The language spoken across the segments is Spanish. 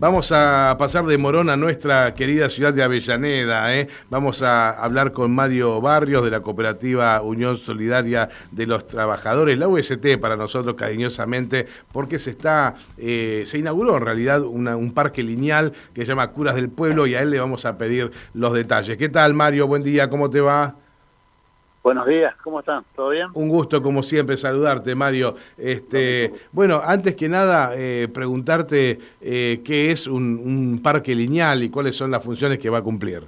Vamos a pasar de Morón a nuestra querida ciudad de Avellaneda. ¿eh? Vamos a hablar con Mario Barrios de la cooperativa Unión Solidaria de los Trabajadores, la UST para nosotros cariñosamente, porque se está, eh, se inauguró en realidad un parque lineal que se llama Curas del Pueblo y a él le vamos a pedir los detalles. ¿Qué tal Mario? Buen día, ¿cómo te va? Buenos días, ¿cómo están? ¿Todo bien? Un gusto, como siempre, saludarte, Mario. Este, bueno, antes que nada, eh, preguntarte eh, qué es un, parque lineal y cuáles son las funciones que va a cumplir.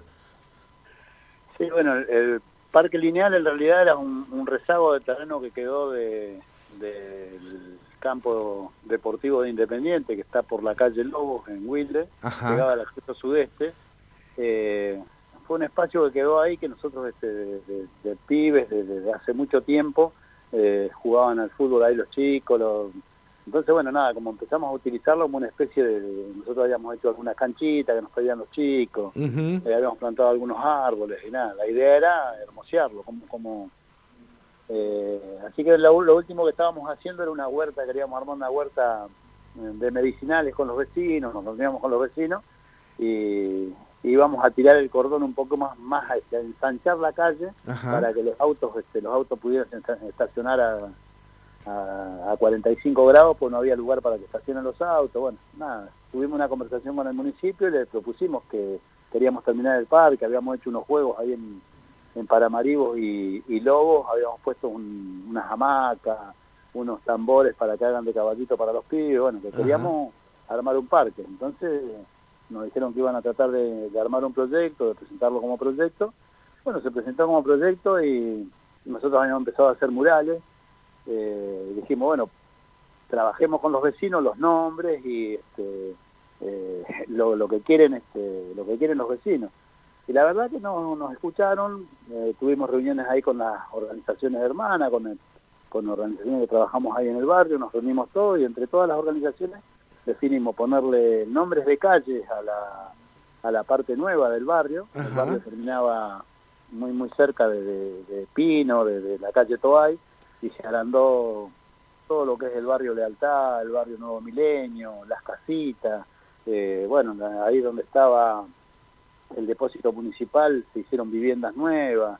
Sí, bueno, el, parque lineal en realidad era un, rezago de terreno que quedó del campo deportivo de Independiente, que está por la calle Lobos, en Wilde, llegaba al acceso sudeste. Eh, fue un espacio que quedó ahí que nosotros este, de, pibes desde hace mucho tiempo eh, jugaban al fútbol ahí los chicos entonces bueno nada como empezamos a utilizarlo como una especie de, nosotros habíamos hecho algunas canchitas que nos pedían los chicos eh, habíamos plantado algunos árboles y nada la idea era hermosearlo como como eh, así que lo, lo, último que estábamos haciendo era una huerta queríamos armar una huerta de medicinales con los vecinos nos reuníamos con los vecinos y, íbamos a tirar el cordón un poco más más a, ensanchar la calle para que los autos este, los autos pudieran estacionar a, a, 45 grados pues no había lugar para que estacionen los autos. Bueno nada tuvimos una conversación con el municipio y le propusimos que queríamos terminar el parque. Habíamos hecho unos juegos ahí en, en Paramaribos y, Lobos habíamos puesto un, unas hamacas unos tambores para que hagan de caballito para los pibes bueno que queríamos armar un parque. Entonces nos dijeron que iban a tratar de, armar un proyecto, de presentarlo como proyecto. Bueno, se presentó como proyecto y nosotros habíamos empezado a hacer murales. Eh, dijimos, bueno, trabajemos con los vecinos los nombres y este, eh, lo, que quieren este, lo que quieren los vecinos. Y la verdad que no, nos escucharon, eh, tuvimos reuniones ahí con las organizaciones hermanas, con, con organizaciones que trabajamos ahí en el barrio, nos reunimos todos y entre todas las organizaciones definimos ponerle nombres de calles a la, a la parte nueva del barrio. El barrio terminaba muy muy cerca de, Pino, de, la calle Toay, y se agrandó todo lo que es el barrio Lealtad, el barrio Nuevo Milenio, las casitas, eh, bueno, ahí donde estaba el depósito municipal se hicieron viviendas nuevas,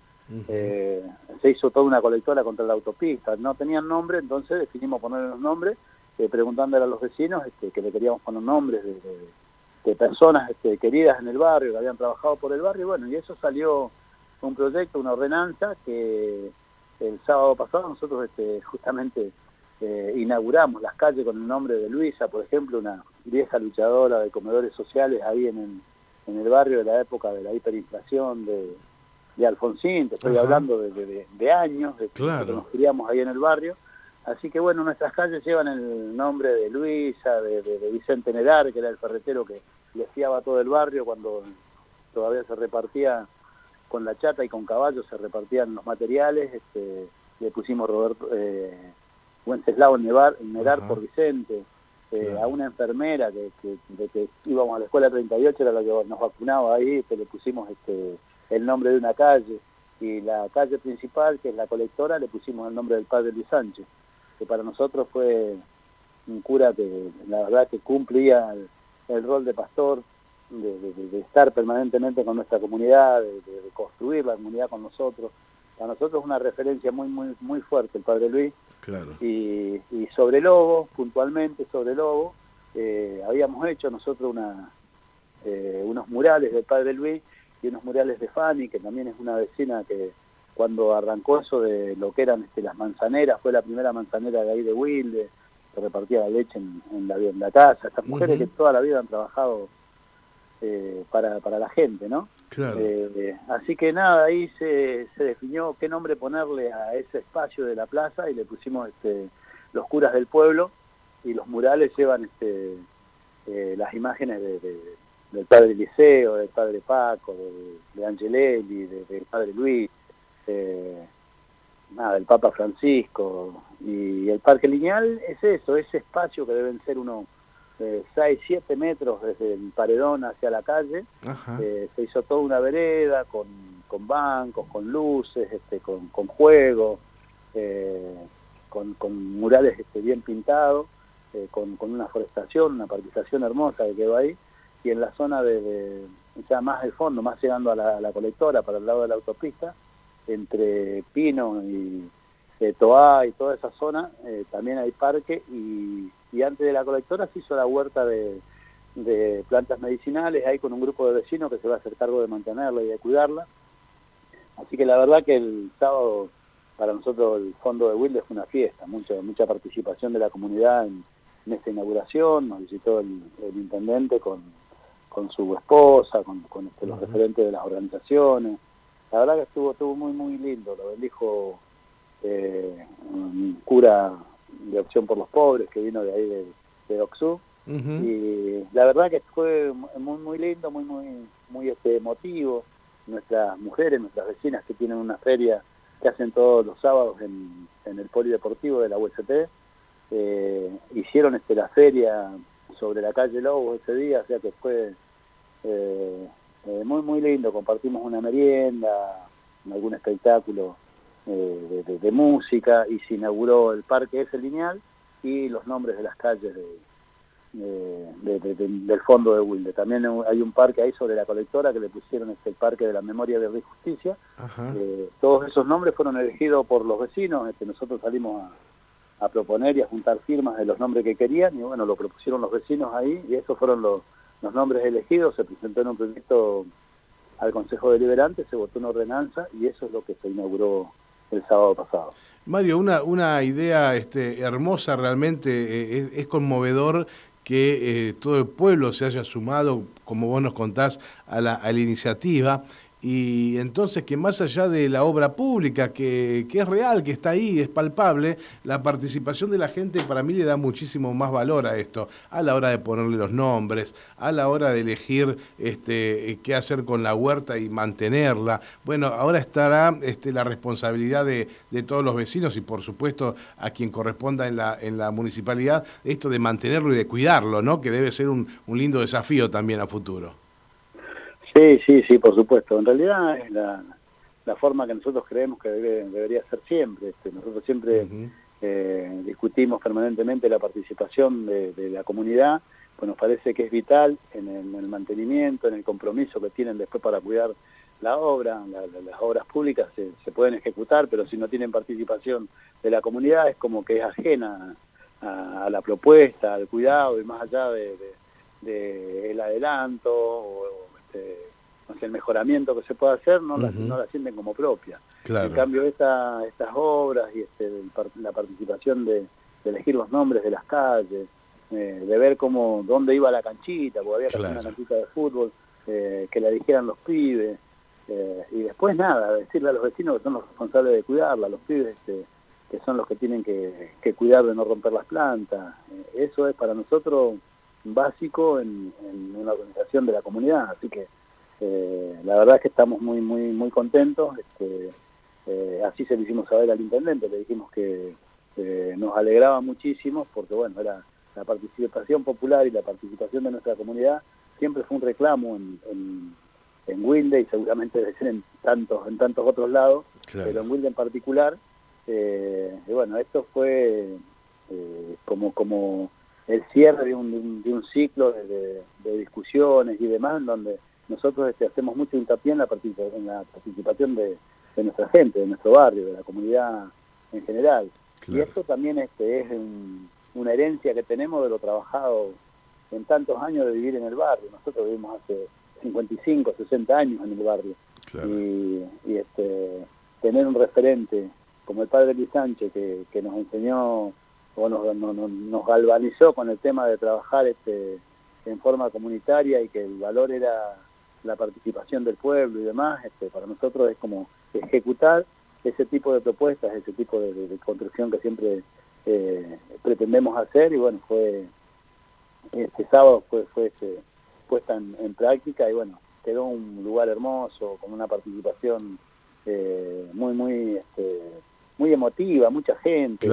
eh, se hizo toda una colectora contra la autopista, no tenían nombre, entonces definimos ponerle los nombres eh, preguntándole a los vecinos este, que le queríamos poner nombres de, personas este, queridas en el barrio, que habían trabajado por el barrio, y bueno, y eso salió un proyecto, una ordenanza que el sábado pasado nosotros este, justamente eh, inauguramos las calles con el nombre de Luisa, por ejemplo, una vieja luchadora de comedores sociales ahí en, en el barrio de la época de la hiperinflación de, de Alfonsín, te estoy hablando de, años, de que nos criamos ahí en el barrio, Así que bueno, nuestras calles llevan el nombre de Luisa, de, Vicente Nelar, que era el ferretero que le fiaba todo el barrio cuando todavía se repartía con la chata y con caballos, se repartían los materiales. Este, le pusimos Roberto eh, Wenceslao Nevar, Nerar por Vicente. Eh, a una enfermera que, de que íbamos a la escuela 38 era la que nos vacunaba ahí, que le pusimos este, el nombre de una calle y la calle principal, que es la colectora, le pusimos el nombre del padre Luis Sánchez que para nosotros fue un cura que la verdad que cumplía el, rol de pastor, de, estar permanentemente con nuestra comunidad, de, construir la comunidad con nosotros. Para nosotros es una referencia muy muy muy fuerte el Padre Luis. Claro. Y, sobre Lobo, puntualmente sobre Lobo, eh, habíamos hecho nosotros una, eh, unos murales del Padre Luis y unos murales de Fanny, que también es una vecina que, cuando arrancó eso de lo que eran este, las manzaneras, fue la primera manzanera de ahí de Wilde, que repartía la leche en, la, en la, casa, estas mujeres que toda la vida han trabajado eh, para, para la gente, ¿no? Claro. Eh, así que nada, ahí se, se definió qué nombre ponerle a ese espacio de la plaza y le pusimos este, los curas del pueblo y los murales llevan este, eh, las imágenes de, del padre Eliseo, del padre Paco, de, de Angelelli, del padre Luis, eh, nada, el Papa Francisco. Y el Parque Lineal es eso, ese espacio que deben ser unos eh, 6, 7 metros desde el paredón hacia la calle, eh, se hizo toda una vereda con, con bancos, con luces, este, con, con juegos, eh, con, murales este, bien pintados, eh, con, una forestación, una partización hermosa que quedó ahí, y en la zona de, ya más al fondo, más llegando a la, colectora, para el lado de la autopista, entre Pino y eh, Toá y toda esa zona, eh, también hay parque, y, y antes de la colectora se hizo la huerta de de plantas medicinales, ahí con un grupo de vecinos que se va a hacer cargo de mantenerla y de cuidarla. Así que la verdad que el sábado para nosotros el fondo de Wilde fue una fiesta, mucha mucha participación de la comunidad en, esta inauguración, nos visitó el, intendente con, con, su esposa, con, con este, los referentes de las organizaciones. La verdad que estuvo, estuvo muy muy lindo, lo bendijo eh, un cura de Opción por los Pobres que vino de ahí de, de Oxú y la verdad que fue muy muy lindo, muy muy muy este emotivo. Nuestras mujeres, nuestras vecinas que tienen una feria que hacen todos los sábados en, el polideportivo de la UST, eh, hicieron este la feria sobre la calle Lobo ese día, o sea que fue eh, eh, muy muy lindo. Compartimos una merienda, algún espectáculo de, de, música y se inauguró el parque ese lineal y los nombres de las calles de del fondo de Wilde. También hay un parque ahí sobre la colectora que le pusieron este Parque de la Memoria de Rey Justicia. Eh, todos esos nombres fueron elegidos por los vecinos. Este, nosotros salimos a, proponer y a juntar firmas de los nombres que querían y bueno, lo propusieron los vecinos ahí y esos fueron los, los nombres elegidos. Se presentó en un proyecto al Consejo Deliberante, se votó una ordenanza y eso es lo que se inauguró el sábado pasado. Mario, una, una idea este, hermosa realmente, eh, es, conmovedor que eh, todo el pueblo se haya sumado, como vos nos contás, a la, a la iniciativa y entonces que más allá de la obra pública, que, es real, que está ahí, es palpable, la participación de la gente para mí le da muchísimo más valor a esto, a la hora de ponerle los nombres, a la hora de elegir este, qué hacer con la huerta y mantenerla. Bueno, ahora estará este, la responsabilidad de, todos los vecinos y por supuesto a quien corresponda en la, en la municipalidad, esto de mantenerlo y de cuidarlo, ¿no? que debe ser un, un lindo desafío también a futuro. Sí, sí, sí, por supuesto. En realidad es la, la forma que nosotros creemos que debería ser siempre. Este, nosotros siempre eh, discutimos permanentemente la participación de, la comunidad, pues nos parece que es vital en el, mantenimiento, en el compromiso que tienen después para cuidar la obra. las obras públicas se, se, pueden ejecutar, pero si no tienen participación de la comunidad es como que es ajena a, la propuesta, al cuidado y más allá de, de, el adelanto o, este, el mejoramiento que se puede hacer, no, la, no la sienten como propia. En cambio, esta, estas obras y este, la participación de, elegir los nombres de las calles, eh, de ver cómo dónde iba la canchita, porque había una canchita de fútbol, eh, que la dijeran los pibes, eh, y después nada, decirle a los vecinos que son los responsables de cuidarla, los pibes este, que son los que tienen que, cuidar de no romper las plantas. eso es para nosotros básico en, una organización de la comunidad, así que eh, la verdad es que estamos muy muy muy contentos. Este, eh, así se lo hicimos saber al intendente, le dijimos que nos alegraba muchísimo porque bueno era la participación popular y la participación de nuestra comunidad siempre fue un reclamo en, en, Wilde y seguramente debe ser en tantos en tantos otros lados, pero en Wilde en particular. Eh, y bueno, esto fue como como el cierre de un, de un, ciclo de, discusiones y demás, en donde nosotros este, hacemos mucho hincapié en la, en la participación de, nuestra gente, de nuestro barrio, de la comunidad en general. Y esto también este, es una herencia que tenemos de lo trabajado en tantos años de vivir en el barrio. Nosotros vivimos hace 55, 60 años en el barrio. Y, este, tener un referente como el padre Luis Sánchez, que, que nos enseñó o nos, nos, galvanizó con el tema de trabajar este, en forma comunitaria y que el valor era la participación del pueblo y demás, este, para nosotros es como ejecutar ese tipo de propuestas, ese tipo de, construcción que siempre eh, pretendemos hacer. Y bueno, fue este sábado fue, fue este, puesta en, práctica y bueno, quedó un lugar hermoso, con una participación eh, muy, muy este, muy emotiva, mucha gente,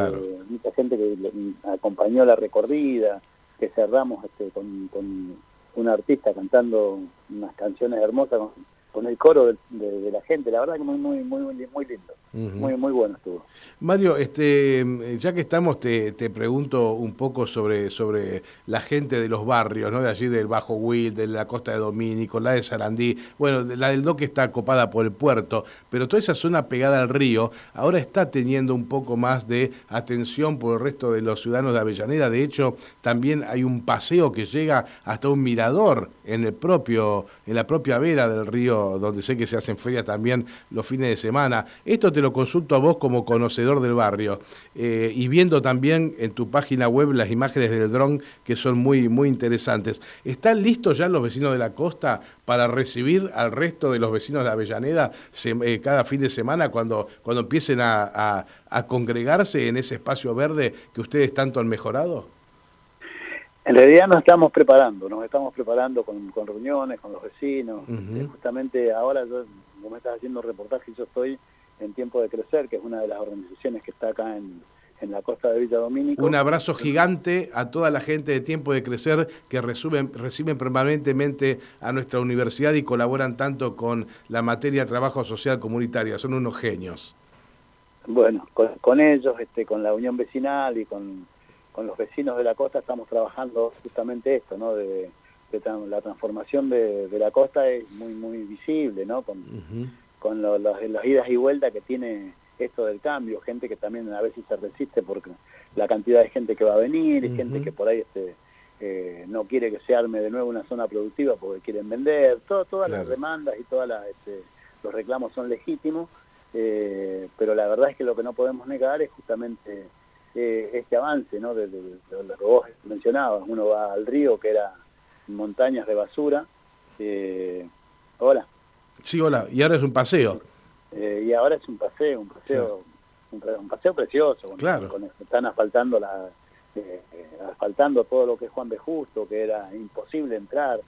mucha gente que acompañó la recorrida, que cerramos este, con, un artista cantando unas canciones hermosas con, con el coro de, la gente, la verdad que muy, muy, muy, muy lindo. Muy, muy bueno estuvo. Mario, este, ya que estamos, te, te, pregunto un poco sobre, sobre la gente de los barrios, ¿no? De allí del Bajo Will, de la costa de Domínico, la de Sarandí, bueno, la del Doque está copada por el puerto, pero toda esa zona pegada al río ahora está teniendo un poco más de atención por el resto de los ciudadanos de Avellaneda. De hecho, también hay un paseo que llega hasta un mirador en el propio, en la propia vera del río, donde sé que se hacen ferias también los fines de semana. Esto te lo consulto a vos como conocedor del barrio eh, y viendo también en tu página web las imágenes del dron que son muy, muy interesantes. ¿Están listos ya los vecinos de la costa para recibir al resto de los vecinos de Avellaneda eh, cada fin de semana cuando, cuando empiecen a, congregarse en ese espacio verde que ustedes tanto han mejorado? En realidad nos estamos preparando, nos estamos preparando con, reuniones, con los vecinos. Justamente ahora, yo, como estás haciendo reportaje, yo estoy en Tiempo de Crecer, que es una de las organizaciones que está acá en, la costa de Villa Domínico. Un abrazo gigante a toda la gente de Tiempo de Crecer que reciben, reciben permanentemente a nuestra universidad y colaboran tanto con la materia de trabajo social comunitaria. Son unos genios. Bueno, con, ellos, este, con la Unión Vecinal y con, los vecinos de la costa estamos trabajando justamente esto, ¿no? De, la transformación de, la costa es muy muy visible, ¿no? Con, con las idas y vueltas que tiene esto del cambio, gente que también a veces se resiste porque la cantidad de gente que va a venir, y gente que por ahí este, eh, no quiere que se arme de nuevo una zona productiva porque quieren vender, todo, todas las demandas y todos este, los reclamos son legítimos, eh, pero la verdad es que lo que no podemos negar es justamente eh, este avance, ¿no? De, lo que vos mencionabas, uno va al río que era montañas de basura, hola. Sí, hola, y ahora es un paseo. Eh, y ahora es un paseo, un paseo, un, paseo precioso. claro. están asfaltando la, eh, asfaltando todo lo que es Juan de Justo, que era imposible entrar.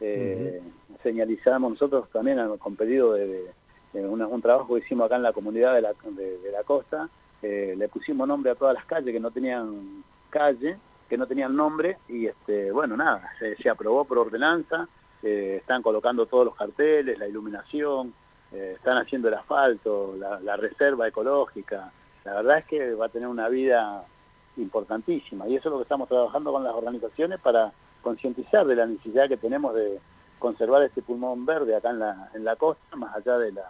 Eh, Señalizamos nosotros también con pedido de, un, trabajo que hicimos acá en la comunidad de la, de, la costa. Eh, le pusimos nombre a todas las calles que no tenían calle, que no tenían nombre y este bueno nada, se aprobó por ordenanza eh, están colocando todos los carteles, la iluminación, eh, están haciendo el asfalto, la, reserva ecológica. La verdad es que va a tener una vida importantísima y eso es lo que estamos trabajando con las organizaciones para concientizar de la necesidad que tenemos de conservar este pulmón verde acá en la, en la costa, más allá de las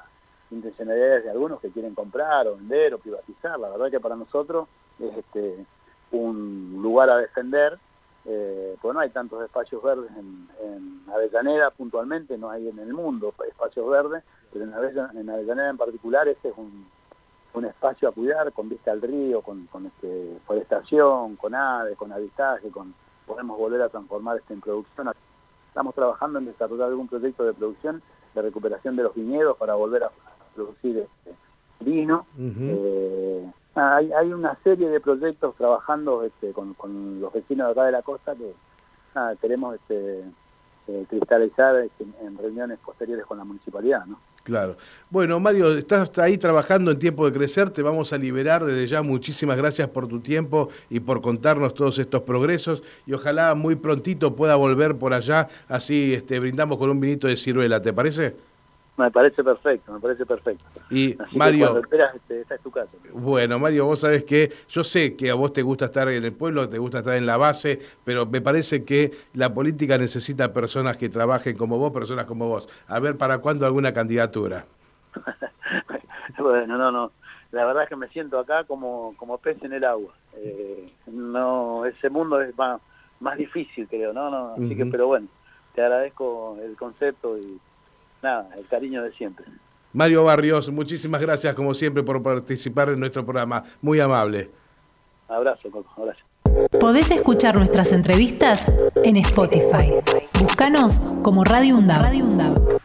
intencionalidades de algunos que quieren comprar o vender o privatizar. La verdad que para nosotros es este, un lugar a defender eh, pues no hay tantos espacios verdes en, Avellaneda puntualmente, no hay en el mundo espacios verdes, pero en Avellaneda en, particular este es un, espacio a cuidar con vista al río, con, este, forestación, con aves, con avistaje, con podemos volver a transformar esto en producción. Estamos trabajando en desarrollar algún proyecto de producción de recuperación de los viñedos para volver a producir este, vino. Ah, hay, hay una serie de proyectos trabajando este, con, los vecinos de acá de la costa que queremos este, eh, cristalizar este, en reuniones posteriores con la municipalidad. ¿no? Claro. Bueno, Mario, estás ahí trabajando en tiempo de crecer, te vamos a liberar desde ya. Muchísimas gracias por tu tiempo y por contarnos todos estos progresos y ojalá muy prontito pueda volver por allá, así este, brindamos con un vinito de ciruela, ¿te parece? Me parece perfecto, me parece perfecto. Y Mario, esperas, este, esta es tu casa. Bueno, Mario, vos sabés que yo sé que a vos te gusta estar en el pueblo, te gusta estar en la base, pero me parece que la política necesita personas que trabajen como vos, personas como vos. A ver, ¿para cuándo alguna candidatura? bueno, no, no. La verdad es que me siento acá como, como pez en el agua. Eh, no, ese mundo es más, más difícil, creo, ¿no? no así que, pero bueno, te agradezco el concepto y nada, el cariño de siempre. Mario Barrios, muchísimas gracias como siempre por participar en nuestro programa. Muy amable. Abrazo, Coco, abrazo. Podés escuchar nuestras entrevistas en Spotify. Búscanos como Radio UNDAV.